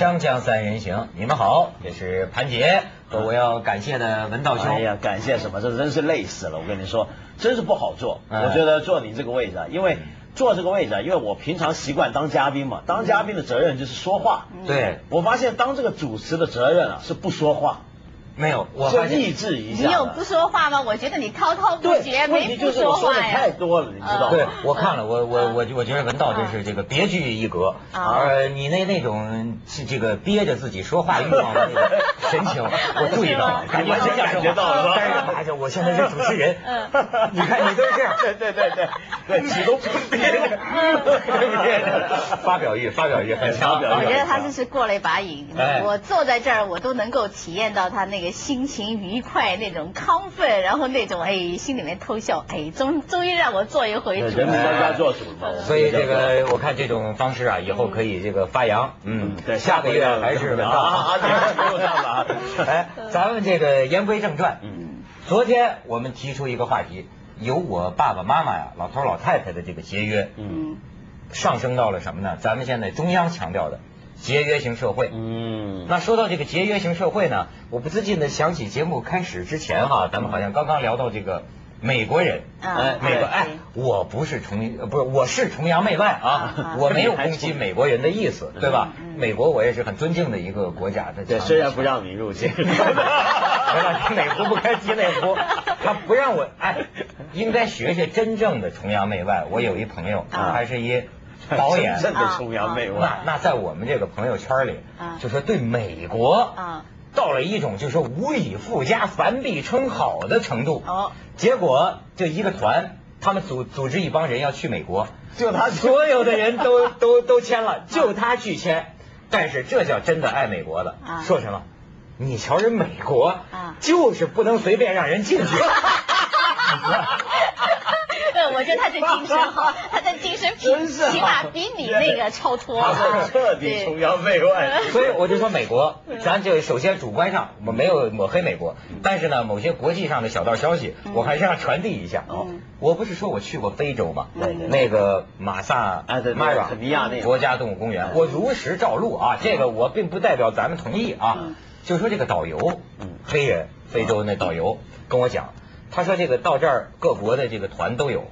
锵锵三人行，你们好，这是潘杰和我要感谢的文道兄。哎呀，感谢什么？这真是累死了！我跟你说，真是不好做。哎我觉得坐你这个位置啊，因为坐这个位置啊，因为我平常习惯当嘉宾嘛，当嘉宾的责任就是说话。对，我发现当这个主持的责任啊是不说话，没有，我是发现抑制一下。你有不说话吗？我觉得你滔滔不对绝，，问题没不就是我说话呀的太。多了，你知道吗对？，我看了，我我我我觉得文道真是这个别具一格，啊而你那那种是这个憋着自己说话欲望的那个神情，我注意到了，感觉完全感觉到了但是哎呀，我现在是主持人，嗯 你看你都是这样，对对对对对，启动憋着，憋着，发表欲，发表欲很强，发表欲我觉得他这是过了一把瘾。哎我坐在这儿，我都能够体验到他那个心情愉快、那种亢奋，然后那种哎心里面偷笑，哎终终于让我做一回主。人民当家做主嘛。所以这个我看这种方式啊，以后可以这个发扬。嗯，对下个月还是文啊道。啊，对，不用这样了啊。哎，咱们这个言归正传。嗯，昨天我们提出一个话题，由我爸爸妈妈呀、老头老太太的这个节约，嗯上升到了什么呢？咱们现在中央强调的节约型社会。嗯，那说到这个节约型社会呢，我不自禁的想起节目开始之前哈，咱们好像刚刚聊到这个美国人。啊哎，美国哎，我不是崇呃不是，我是崇洋媚外啊啊，我没有攻击美国人的意思，对吧嗯？美国我也是很尊敬的一个国家的。对，虽然不让你入境。我让提哪壶不该提哪壶，他不让我哎，应该学学真正的崇洋媚外。我有一朋友，啊他是一 导演，真正的崇洋媚那外。那在我们这个朋友圈里啊，就说对美国啊到了一种就是说无以复加、反比称好的程度。哦，结果就一个团，他们组组织一帮人要去美国，就他所有的人都都都签了，就他拒签。但是这叫真的爱美国的，啊说什么？你瞧人美国啊就是不能随便让人进去。对，我觉得他这精神好，他的精神真 是好起码比你那个超脱。了彻底崇洋媚外。所以我就说美国，咱就首先主观上我没有抹黑美国，但是呢，某些国际上的小道消息，我还是要传递一下。嗯我不是说我去过非洲吗？对对那个马萨哎对对马拉肯尼亚那个国家动物公园，嗯我如实照录啊，这个我并不代表咱们同意啊嗯。就说这个导游嗯，黑人，非洲那导游跟我讲，他说这个到这儿各国的这个团都有，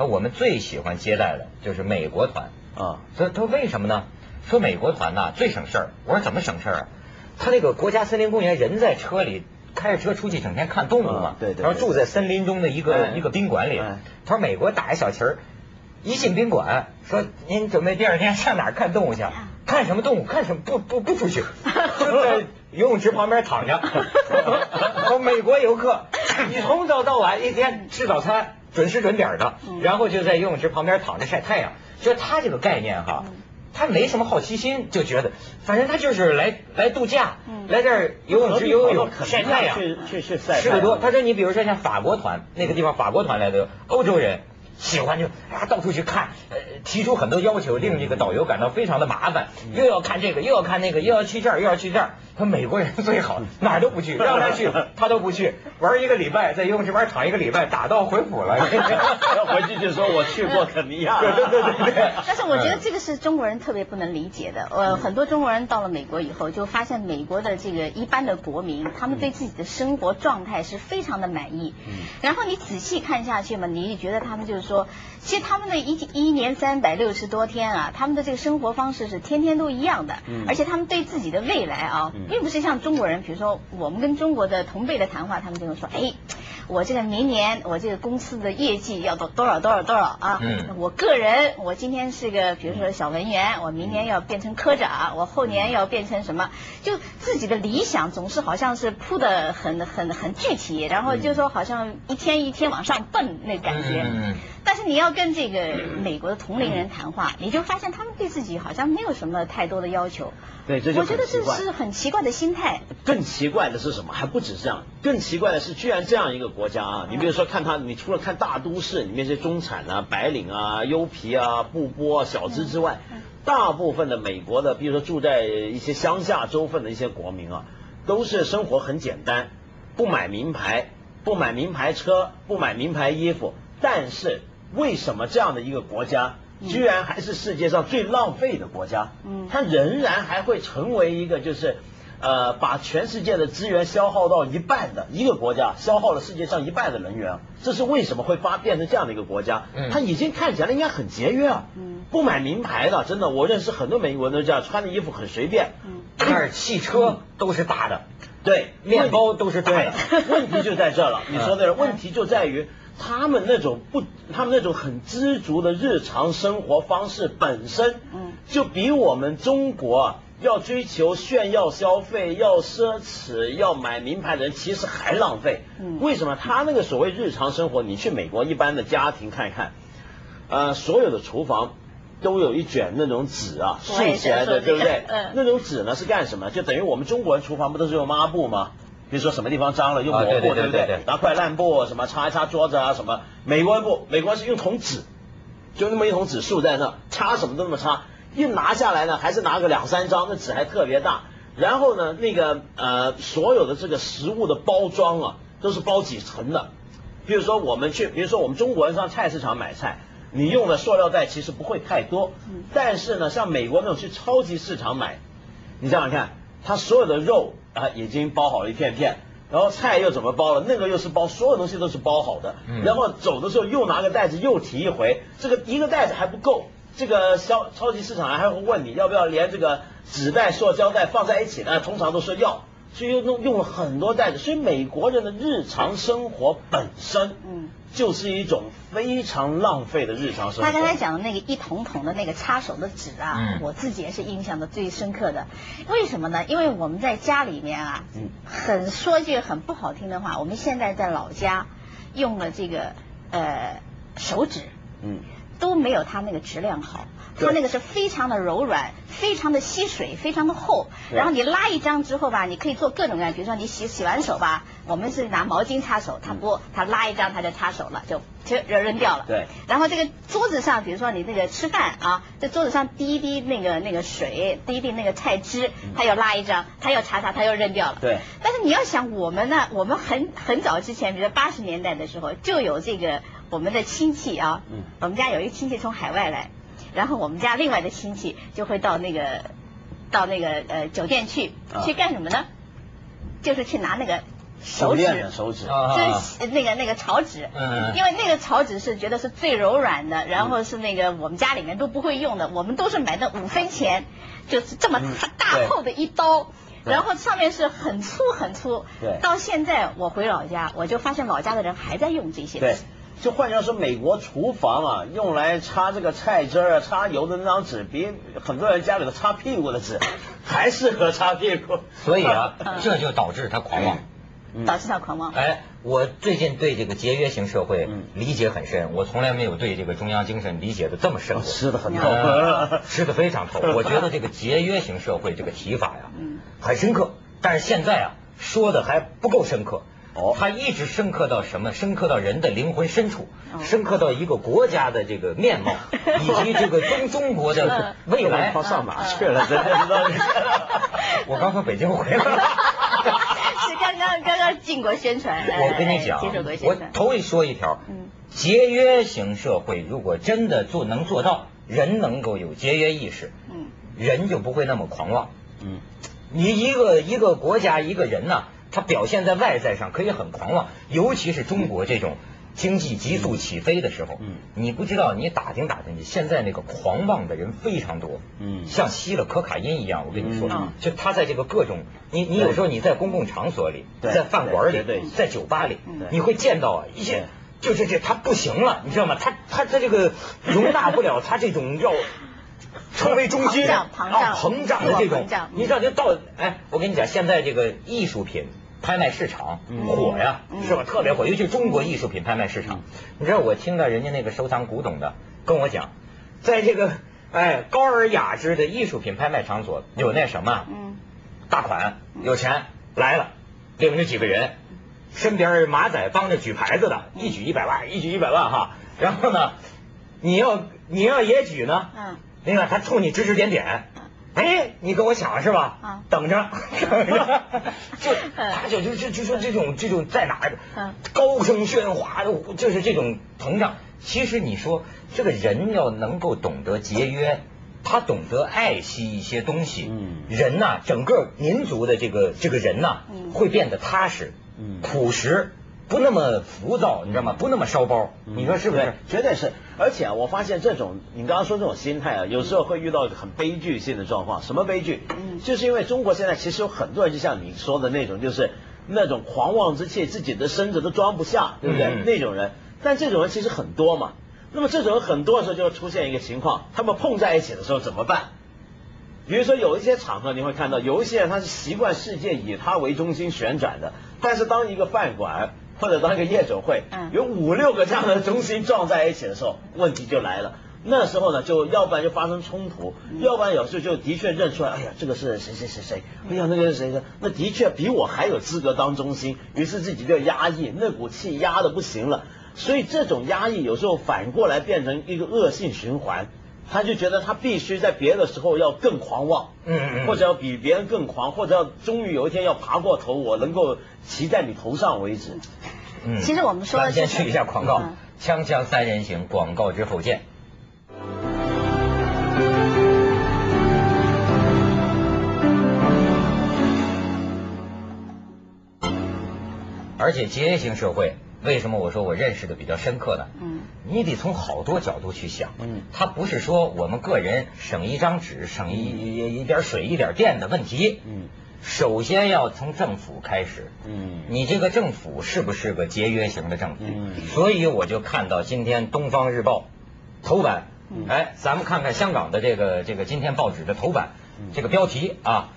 而我们最喜欢接待的就是美国团。啊，他他说为什么呢？说美国团呐最省事儿。我说怎么省事儿啊？他那个国家森林公园人在车里开着车出去，整天看动物嘛啊。对对他说住在森林中的一个哎一个宾馆里哎。他说美国打一小旗儿，一进宾馆说您准备第二天上哪儿看动物去？看什么动物？看什么？不不不出去，就在游泳池旁边躺着。说美国游客，你从早到晚一天吃早餐，准时准点的，然后就在游泳池旁边躺着晒太阳。就他这个概念哈，他没什么好奇心，就觉得反正他就是来来度假，来这儿游泳池游游泳、晒太阳，去去去晒太阳。吃的多。他说你比如说像法国团那个地方，法国团来的欧洲人。喜欢就啊到处去看，呃，提出很多要求，令这个导游感到非常的麻烦，又要看这个，又要看那个，又要去这儿，又要去这儿。他美国人最好，哪儿都不去，让他去 他都不去，玩一个礼拜，在游泳池边躺一个礼拜，打道回府了。要 回去就说我去过肯尼亚。对对对对对。但是我觉得这个是中国人特别不能理解的。呃，很多中国人到了美国以后，就发现美国的这个一般的国民，他们对自己的生活状态是非常的满意。然后你仔细看下去嘛，你也觉得他们就是说，其实他们的一一年三百六十多天啊，他们的这个生活方式是天天都一样的，而且他们对自己的未来啊，并不是像中国人，比如说我们跟中国的同辈的谈话，他们就会说，哎，我这个明年我这个公司的业绩要到多少多少多少啊，嗯我个人，我今天是个，比如说小文员，我明年要变成科长，我后年要变成什么？就自己的理想总是好像是铺的很很很具体，然后就说好像一天一天往上蹦那感觉。嗯但是你要跟这个美国的同龄人谈话，你就发现他们对自己好像没有什么太多的要求。对，这就我觉得这。是很奇怪的心态。更奇怪的是什么？还不止这样，更奇怪的是，居然这样一个国家啊！你比如说看它，你除了看大都市里面这些中产啊、白领啊、优皮啊、布波啊、小资之外，大部分的美国的，比如说住在一些乡下州份的一些国民啊，都是生活很简单，不买名牌，不买名牌车，不买名牌衣服。但是为什么这样的一个国家居然还是世界上最浪费的国家。嗯，它仍然还会成为一个就是。呃，把全世界的资源消耗到一半的一个国家，消耗了世界上一半的能源，这是为什么会发变成这样的一个国家？嗯，它已经看起来应该很节约啊，嗯，不买名牌的，真的，我认识很多美国人都这样，穿的衣服很随便，嗯，但是汽车都是大的，对，面包都是大的，问题就在这了，你说的问题就在于他们那种不，他们那种很知足的日常生活方式本身，嗯，就比我们中国。要追求炫耀消费，要奢侈，要买名牌的人，其实还浪费。嗯为什么？他那个所谓日常生活，你去美国一般的家庭看一看，呃，所有的厨房都有一卷那种纸啊，竖起来的，对不对？嗯。那种纸呢是干什么？就等于我们中国人厨房不都是用抹布吗？比如说什么地方脏了用抹布，对不对？拿块烂布什么擦一擦桌子啊什么。美国人不，美国人是用桶纸，就那么一桶纸竖在那，擦什么都那么擦。一拿下来呢，还是拿个两三张，那纸还特别大。然后呢，那个呃，所有的这个食物的包装啊，都是包几层的。比如说我们去，比如说我们中国人上菜市场买菜，你用的塑料袋其实不会太多。但是呢，像美国那种去超级市场买，你想想看，它所有的肉啊已经包好了一片片，然后菜又怎么包了？那个又是包，所有东西都是包好的。然后走的时候又拿个袋子又提一回，这个一个袋子还不够。这个超超级市场还会问你要不要连这个纸袋、塑胶袋放在一起呢？通常都说要，所以用用了很多袋子。所以美国人的日常生活本身，嗯，就是一种非常浪费的日常生活。他刚才讲的那个一桶桶的那个擦手的纸啊，我自己也是印象的最深刻的。为什么呢？因为我们在家里面啊，嗯很说句很不好听的话，我们现在在老家用了这个呃手纸，嗯。都没有他那个质量好，它那个是非常的柔软，非常的吸水，非常的厚。然后你拉一张之后吧，你可以做各种各样，比如说你洗洗完手吧，我们是拿毛巾擦手，它不，它拉一张它就擦手了，就就扔扔掉了。对。然后这个桌子上，比如说你那个吃饭啊，在桌子上滴一滴那个那个水，滴一滴那个菜汁，它要拉一张，它要擦擦，它又扔掉了。对。但是你要想我们呢，我们很很早之前，比如八十年代的时候就有这个。我们的亲戚啊，嗯，我们家有一个亲戚从海外来，然后我们家另外的亲戚就会到那个到那个呃酒店去，去干什么呢？就是去拿那个手纸，手纸，就是那个那个草纸，嗯，因为那个草纸是觉得是最柔软的，然后是那个我们家里面都不会用的，我们都是买的五分钱，就是这么大厚的一刀，然后上面是很粗很粗。对。到现在我回老家，我就发现老家的人还在用这些。对。就换句话说，美国厨房啊，用来擦这个菜汁儿啊、擦油的那张纸，比很多人家里头擦屁股的纸 还适合擦屁股。所以啊，这就导致他狂妄，导致他狂妄。哎，我最近对这个节约型社会理解很深，我从来没有对这个中央精神理解的这么深。吃的很透，吃的非常透。我觉得这个节约型社会这个提法呀，很深刻，但是现在啊，说的还不够深刻。哦，他一直深刻到什么？深刻到人的灵魂深处，深刻到一个国家的这个面貌，以及这个中中国的未来。他上哪去了？真的知道？我刚从北京回来了。是刚刚刚刚进过宣传。我跟你讲，我头一说一条，节约型社会如果真的做能做到，人能够有节约意识，嗯，人就不会那么狂妄。嗯，你一个一个国家一个人呢？它表现在外在上可以很狂妄，尤其是中国这种经济急速起飞的时候，嗯，你不知道，你打听打听去，现在那个狂妄的人非常多，嗯，像吸了可卡因一样，我跟你说，就他在这个各种，你你有时候你在公共场所里，在饭馆里，在酒吧里，你会见到啊一些，就是这他不行了，你知道吗？他他他这个容纳不了他这种要。成为中心 膨胀，膨胀。的这种，你知道就到哎，我跟你讲，现在这个艺术品拍卖市场火呀，是吧？特别火，尤其中国艺术品拍卖市场。你知道我听到人家那个收藏古董的跟我讲，在这个哎高而雅之的艺术品拍卖场所有那什么，大款有钱来了，领着几个人，身边马仔帮着举牌子的，一举一百万，一举一百万哈。然后呢，你要你要也举呢？嗯。另外，他冲你指指点点，哎，你跟我抢是吧？啊，等着，就他就就就就说这种这种在哪儿？高声喧哗，就是这种膨胀。其实你说这个人要能够懂得节约，他懂得爱惜一些东西，嗯人呐、整个民族的这个这个人呐、嗯会变得踏实，嗯朴实，不那么浮躁，你知道吗？不那么烧包，你说是不是？对绝对是。而且啊，我发现这种你刚刚说这种心态啊，有时候会遇到一个很悲剧性的状况。什么悲剧？嗯就是因为中国现在其实有很多人，就像你说的那种，就是那种狂妄之气，自己的身子都装不下，对不对？嗯那种人，但这种人其实很多嘛。那么这种人很多的时候就会出现一个情况，他们碰在一起的时候怎么办？比如说有一些场合你会看到，有一些人他是习惯世界以他为中心旋转的，但是当一个饭馆或者当一个夜总会，嗯有五六个这样的中心撞在一起的时候，问题就来了。那时候呢，就要不然就发生冲突，要不然有时候就的确认出来，哎呀，这个是谁谁谁谁，哎呀，那个是谁谁，那的确比我还有资格当中心，于是自己就压抑，那股气压的不行了。所以这种压抑有时候反过来变成一个恶性循环，他就觉得他必须在别的时候要更狂妄，嗯或者要比别人更狂，或者要终于有一天要爬过头，我能够骑在你头上为止。嗯其实我们说的是先就是去一下广告嗯，锵锵三人行，广告之后见。而且节约型社会，为什么我说我认识的比较深刻呢？嗯，你得从好多角度去想。嗯它不是说我们个人省一张纸、省一一一点水、一点电的问题。嗯首先要从政府开始。嗯你这个政府是不是个节约型的政府？嗯所以我就看到今天《东方日报》头版，嗯哎，咱们看看香港的这个这个今天报纸的头版，嗯这个标题啊，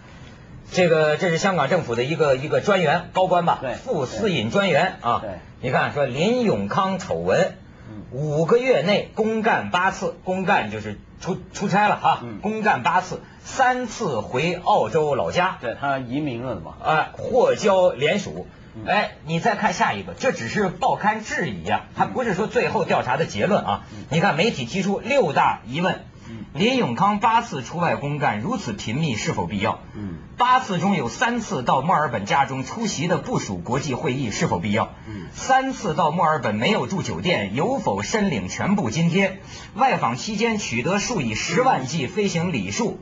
这个这是香港政府的一个一个专员高官吧，对副私隐专员啊，对。你看说林永康丑闻嗯，五个月内公干八次，公干就是出出差了哈，嗯。公干八次，三次回澳洲老家，对他移民了嘛？啊，或交联署。嗯。哎，你再看下一个，这只是报刊质疑啊，它不是说最后调查的结论啊。你看媒体提出六大疑问嗯：林永康八次出外公干，如此频密是否必要？嗯八次中有三次到墨尔本家中出席的部署国际会议是否必要？嗯三次到墨尔本没有住酒店，有否申领全部津贴？外访期间取得数以十万计飞行里数，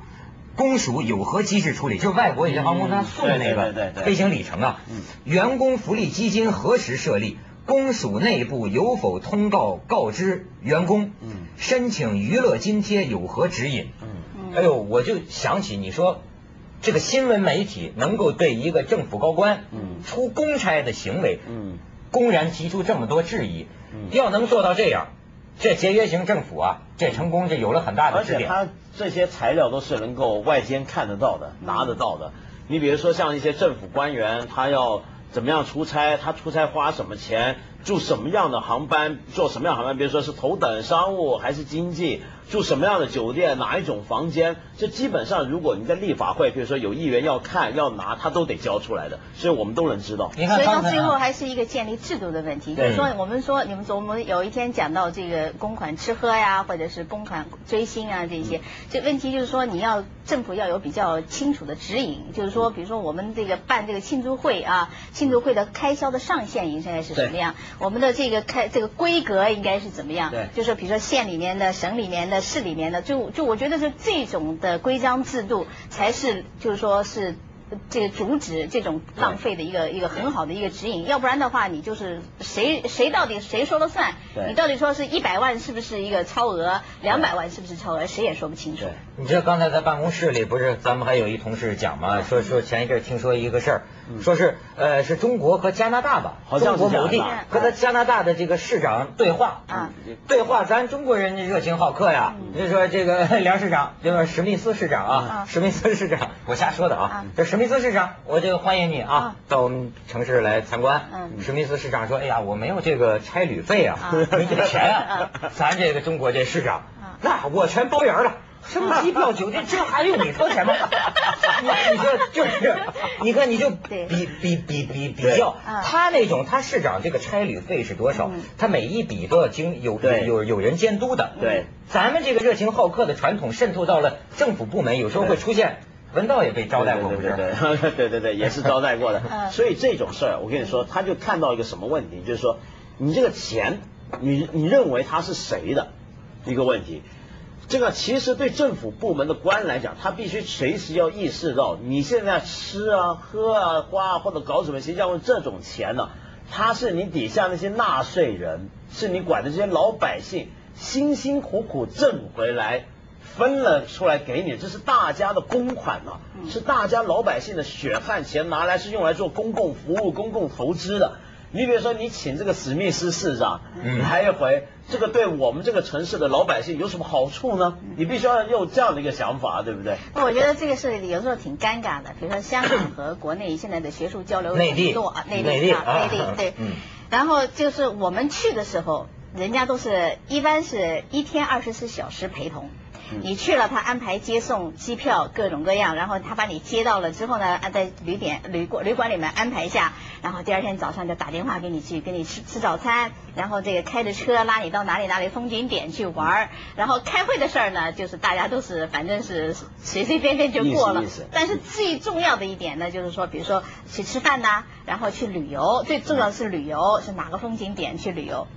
公署有何机制处理？就是外国有些航空公司送那对对对对个飞行里程啊嗯，员工福利基金何时设立？公署内部有否通告告知员工？嗯申请娱乐津贴有何指引？嗯嗯哎呦，我就想起你说，这个新闻媒体能够对一个政府高官，嗯出公差的行为，嗯公然提出这么多质疑，嗯要能做到这样，这节约型政府啊，这成功就有了很大的而且。他这些材料都是能够外间看得到的、拿得到的。你比如说像一些政府官员，他要怎么样出差，他出差花什么钱，住什么样的航班，坐什么样航班，比如说是头等商务还是经济，住什么样的酒店，哪一种房间，这基本上如果你在立法会，比如说有议员要看要拿，他都得交出来的，所以我们都能知道。你看所以到最后还是一个建立制度的问题，就是说我们说你们我们有一天讲到这个公款吃喝呀，或者是公款追星啊这些，这问题就是说你要政府要有比较清楚的指引，就是说比如说我们这个办这个庆祝会啊，庆祝会的开销的上限应该是什么样，我们的这个开这个规格应该是怎么样，对。就是比如说县里面的、省里面的、市里面的，就就我觉得是这种的规章制度才是就是说是。这个阻止这种浪费的一个一个很好的一个指引，要不然的话，你就是谁谁到底谁说了算？对你到底说是一百万是不是一个超额，两百万是不是超额，谁也说不清楚对。你知道刚才在办公室里不是咱们还有一同事讲嘛？说说前一阵听说一个事儿，说是呃是中国和加拿大吧，好像是中国某地和他加拿大的这个市长对话。啊，对话咱中国人热情好客呀，就说这个 梁市长，这个史密斯市长啊啊，史密斯市长，我瞎说的啊啊，这史密斯市长，我就欢迎你啊啊，到我们城市来参观。嗯。史密斯市长说，哎呀，我没有这个差旅费啊啊，没这个钱啊啊，咱这个中国这市长啊，那我全包圆了。什么机票、酒店，这还用你掏钱吗？你你说就是，你看你就比比比比比较啊，他那种他市长这个差旅费是多少嗯？他每一笔都要经有对有有人监督的。对，咱们这个热情好客的传统渗透到了政府部门，有时候会出现。文道也被招待过，不是？对对对对对对对，也是招待过的。嗯所以这种事儿，我跟你说，他就看到一个什么问题，就是说，你这个钱你你认为他是谁的一个问题。这个其实对政府部门的官来讲，他必须随时要意识到，你现在吃啊、喝啊、花啊，或者搞什么形象这种钱呢，他是你底下那些纳税人，是你管的这些老百姓辛辛苦苦挣回来，分了出来给你，这是大家的公款呐，是大家老百姓的血汗钱，拿来是用来做公共服务、公共投资的。你比如说，你请这个史密斯市长来一回，这个对我们这个城市的老百姓有什么好处呢？你必须要有这样的一个想法，对不对？我觉得这个是有时候挺尴尬的。比如说，香港和国内现在的学术交流内地多啊，内地啊，内地对。然后就是我们去的时候，人家都是一般是一天二十四小时陪同。你去了，他安排接送、机票各种各样，然后他把你接到了之后呢，在旅点、旅馆、旅馆里面安排一下，然后第二天早上就打电话给你去，给你吃吃早餐，然后这个开着车拉你到哪里哪里风景点去玩儿，然后开会的事儿呢，就是大家都是反正是随随便便就过了。但是最重要的一点呢，就是说，比如说去吃饭呐，然后去旅游，最重要的是旅游，是哪个风景点去旅游。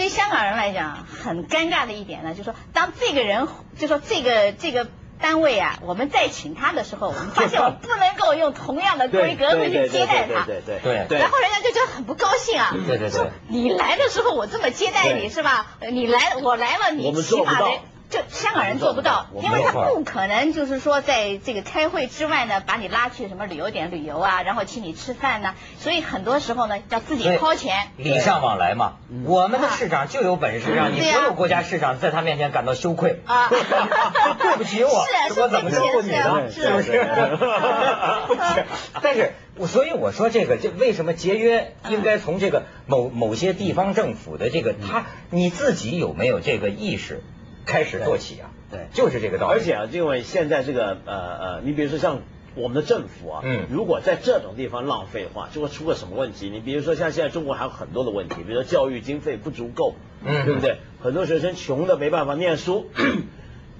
对香港人来讲，很尴尬的一点呢，就是说，当这个人，就说这个这个单位啊，我们再请他的时候，我们发现我不能够用同样的规格去接待他，对对对对，然后人家就觉得很不高兴啊，对对对，你来的时候我这么接待你是吧？你来我来了，你起码得。就香港人做不到，因为他不可能就是说在这个开会之外呢，把你拉去什么旅游点旅游啊，然后请你吃饭呢，所以很多时候呢要自己掏钱，礼尚往来嘛。我们的市长就有本事让你所有国家市长在他面前感到羞愧啊，对不起我，我怎么说你呢？是不是？不是，但是所以我说这个，这为什么节约应该从这个某某些地方政府的这个他你自己有没有这个意识？开始做起啊，对，就是这个道理。而且啊，因为现在这个呃呃，你比如说像我们的政府啊，嗯，如果在这种地方浪费的话，就会出个什么问题？你比如说像现在中国还有很多的问题，比如说教育经费不足够，嗯，对不对？很多学生穷的没办法念书。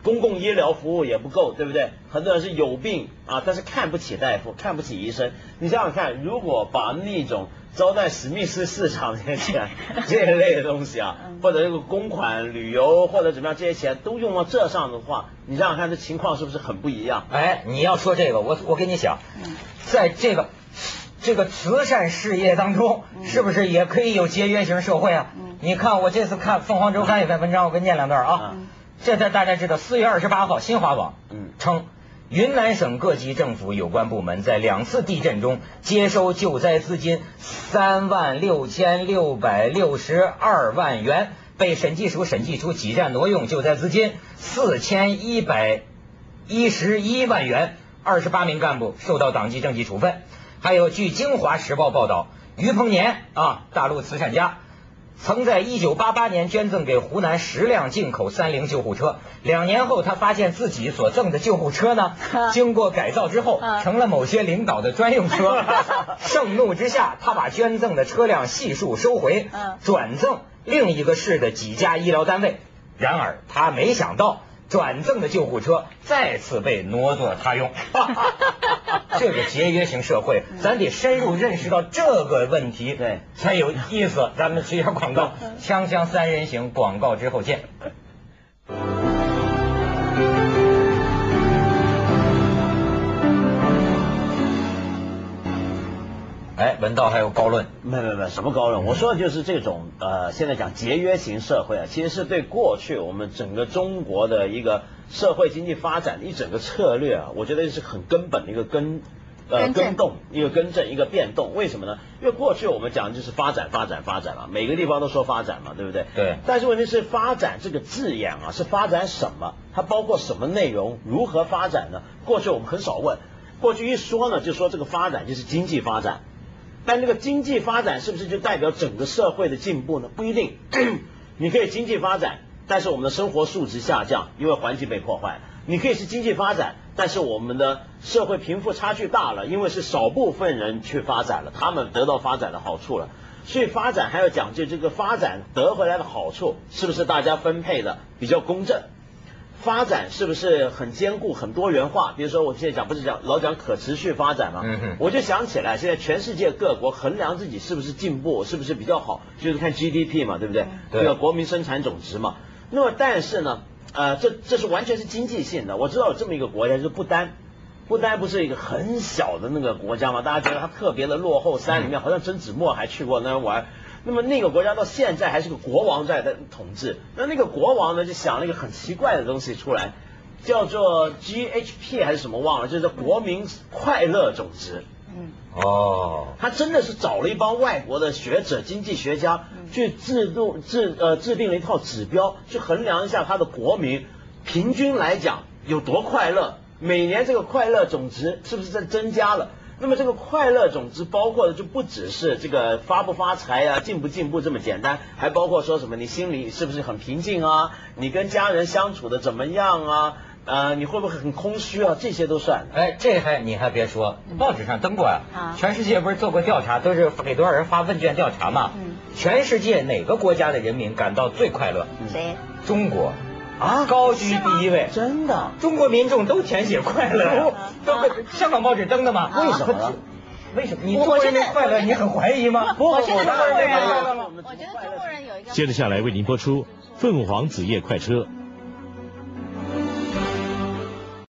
公共医疗服务也不够，对不对？很多人是有病啊，但是看不起大夫，看不起医生。你想想看，如果把那种招待史密斯市场这些钱 这一类的东西啊，或者这个公款旅游或者怎么样这些钱都用到这上的话，你想想看，这情况是不是很不一样？哎，你要说这个，我我跟你讲，在这个这个慈善事业当中，是不是也可以有节约型社会啊？你看我这次看凤凰周刊有篇文章，我给你念两段啊。这在大家知道，四月二十八号，新华网嗯称，云南省各级政府有关部门在两次地震中接收救灾资金三万六千六百六十二万元，被审计署审计出挤占挪用救灾资金四千一百一十一万元，二十八名干部受到党纪政纪处分。还有，据《京华时报》报道，于鹏年啊，大陆慈善家。曾在一九八八年捐赠给湖南十辆进口三菱救护车，两年后他发现自己所赠的救护车呢，经过改造之后成了某些领导的专用车。盛怒之下，他把捐赠的车辆悉数收回，转赠另一个市的几家医疗单位。然而他没想到。转赠的救护车再次被挪作他用，这个节约型社会，咱得深入认识到这个问题，对，才有意思。咱们一下广告，锵锵三人行，广告之后见。哎，文道还有高论？没没没，什么高论？我说的就是这种呃，现在讲节约型社会啊，其实是对过去我们整个中国的一个社会经济发展的一整个策略啊，我觉得是很根本的一个根呃更动，一个更正，一个变动。为什么呢？因为过去我们讲的就是发展发展发展嘛，每个地方都说发展嘛，对不对？对。但是问题是，发展这个字眼啊，是发展什么？它包括什么内容？如何发展呢？过去我们很少问，过去一说呢，就说这个发展就是经济发展。但这个经济发展是不是就代表整个社会的进步呢？不一定。你可以经济发展，但是我们的生活素质下降，因为环境被破坏。你可以是经济发展，但是我们的社会贫富差距大了，因为是少部分人去发展了，他们得到发展的好处了。所以发展还要讲究这个发展得回来的好处是不是大家分配的比较公正？发展是不是很坚固、很多元化？比如说我现在讲不是讲老讲可持续发展嘛，嗯哼我就想起来，现在全世界各国衡量自己是不是进步，是不是比较好，就是看 GDP 嘛，对不对？对这个国民生产总值嘛。那么但是呢，呃，这这是完全是经济性的。我知道有这么一个国家，就是不丹。不丹不是一个很小的那个国家嘛，大家觉得它特别的落后，山里面好像曾子墨还去过那儿玩。那么那个国家到现在还是个国王在的统治，那那个国王呢就想了一个很奇怪的东西出来，叫做 GHP 还是什么忘了，就是国民快乐总值。嗯，哦，他真的是找了一帮外国的学者、经济学家去制度制呃制定了一套指标，去衡量一下他的国民平均来讲有多快乐，每年这个快乐总值是不是在增加了？那么这个快乐总之包括的就不只是这个发不发财啊、进不进步这么简单，还包括说什么你心里是不是很平静啊，你跟家人相处的怎么样啊，呃，你会不会很空虚啊，这些都算。哎，这还你还别说，报纸上登过啊啊，全世界不是做过调查，都是给多少人发问卷调查嘛？嗯全世界哪个国家的人民感到最快乐？谁？中国啊高居第一位。真的？中国民众都填写快乐都，都香港报纸登的吗？为什么呢？为什么？你中国人民快乐，你很怀疑吗？不我觉得中国人快乐啊吗？我觉得中国人有一个接着下来为您播出《凤凰紫夜快车》。